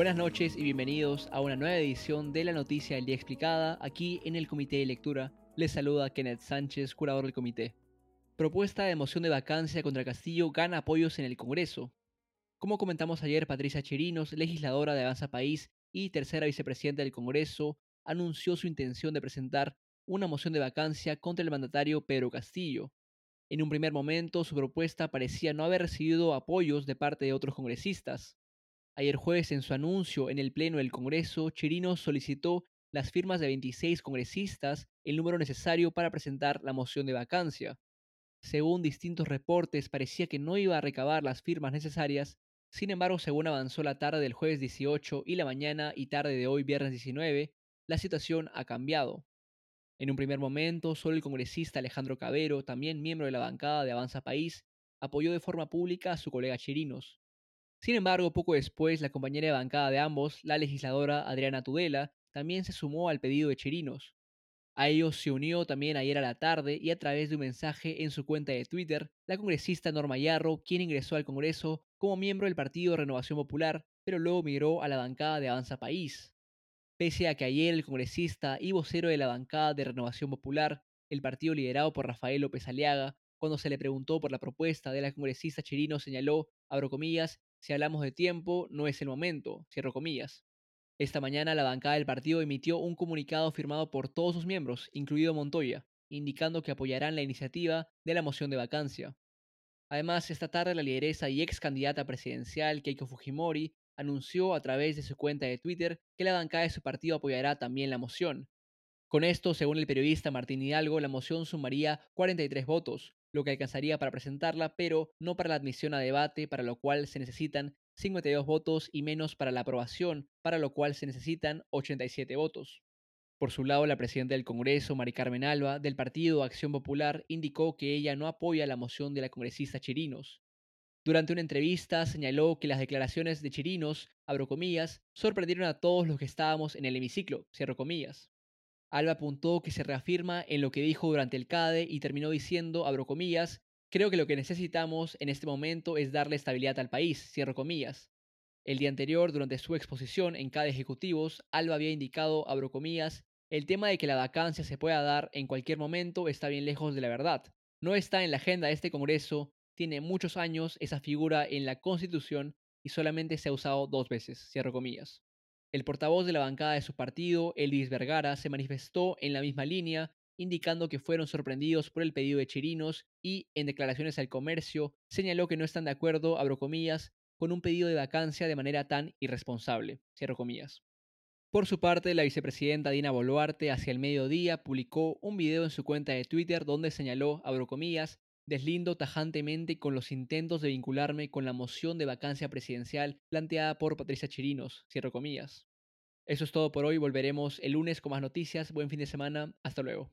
Buenas noches y bienvenidos a una nueva edición de la Noticia del Día Explicada aquí en el Comité de Lectura. Les saluda Kenneth Sánchez, curador del comité. Propuesta de moción de vacancia contra Castillo gana apoyos en el Congreso. Como comentamos ayer, Patricia Chirinos, legisladora de Avanza País y tercera vicepresidenta del Congreso, anunció su intención de presentar una moción de vacancia contra el mandatario Pedro Castillo. En un primer momento, su propuesta parecía no haber recibido apoyos de parte de otros congresistas. Ayer jueves, en su anuncio en el Pleno del Congreso, Chirinos solicitó las firmas de 26 congresistas, el número necesario para presentar la moción de vacancia. Según distintos reportes, parecía que no iba a recabar las firmas necesarias, sin embargo, según avanzó la tarde del jueves 18 y la mañana y tarde de hoy viernes 19, la situación ha cambiado. En un primer momento, solo el congresista Alejandro Cabero, también miembro de la bancada de Avanza País, apoyó de forma pública a su colega Chirinos. Sin embargo, poco después, la compañera de bancada de ambos, la legisladora Adriana Tudela, también se sumó al pedido de Chirinos. A ellos se unió también ayer a la tarde y a través de un mensaje en su cuenta de Twitter, la congresista Norma Yarro, quien ingresó al Congreso como miembro del Partido Renovación Popular, pero luego migró a la bancada de Avanza País. Pese a que ayer el congresista y vocero de la bancada de Renovación Popular, el partido liderado por Rafael López Aliaga, cuando se le preguntó por la propuesta de la congresista Chirino, señaló, abro comillas, si hablamos de tiempo, no es el momento, comillas. Esta mañana la bancada del partido emitió un comunicado firmado por todos sus miembros, incluido Montoya, indicando que apoyarán la iniciativa de la moción de vacancia. Además, esta tarde la lideresa y ex candidata presidencial Keiko Fujimori anunció a través de su cuenta de Twitter que la bancada de su partido apoyará también la moción. Con esto, según el periodista Martín Hidalgo, la moción sumaría 43 votos, lo que alcanzaría para presentarla, pero no para la admisión a debate, para lo cual se necesitan 52 votos y menos para la aprobación, para lo cual se necesitan 87 votos. Por su lado, la presidenta del Congreso, Mari Carmen Alba, del Partido Acción Popular, indicó que ella no apoya la moción de la congresista Chirinos. Durante una entrevista señaló que las declaraciones de Chirinos, abro comillas, sorprendieron a todos los que estábamos en el hemiciclo, cierro comillas. Alba apuntó que se reafirma en lo que dijo durante el CADE y terminó diciendo, abro comillas, creo que lo que necesitamos en este momento es darle estabilidad al país. El día anterior, durante su exposición en CADE Ejecutivos, Alba había indicado, abro comillas, el tema de que la vacancia se pueda dar en cualquier momento está bien lejos de la verdad. No está en la agenda de este Congreso tiene muchos años esa figura en la Constitución y solamente se ha usado dos veces, cierro comillas. El portavoz de la bancada de su partido, Elvis Vergara, se manifestó en la misma línea, indicando que fueron sorprendidos por el pedido de Chirinos y, en declaraciones al comercio, señaló que no están de acuerdo, abro comillas, con un pedido de vacancia de manera tan irresponsable, cierro comillas. Por su parte, la vicepresidenta Dina Boluarte, hacia el mediodía, publicó un video en su cuenta de Twitter donde señaló, abro comillas, Deslindo tajantemente con los intentos de vincularme con la moción de vacancia presidencial planteada por Patricia Chirinos, cierro comillas. Eso es todo por hoy, volveremos el lunes con más noticias, buen fin de semana, hasta luego.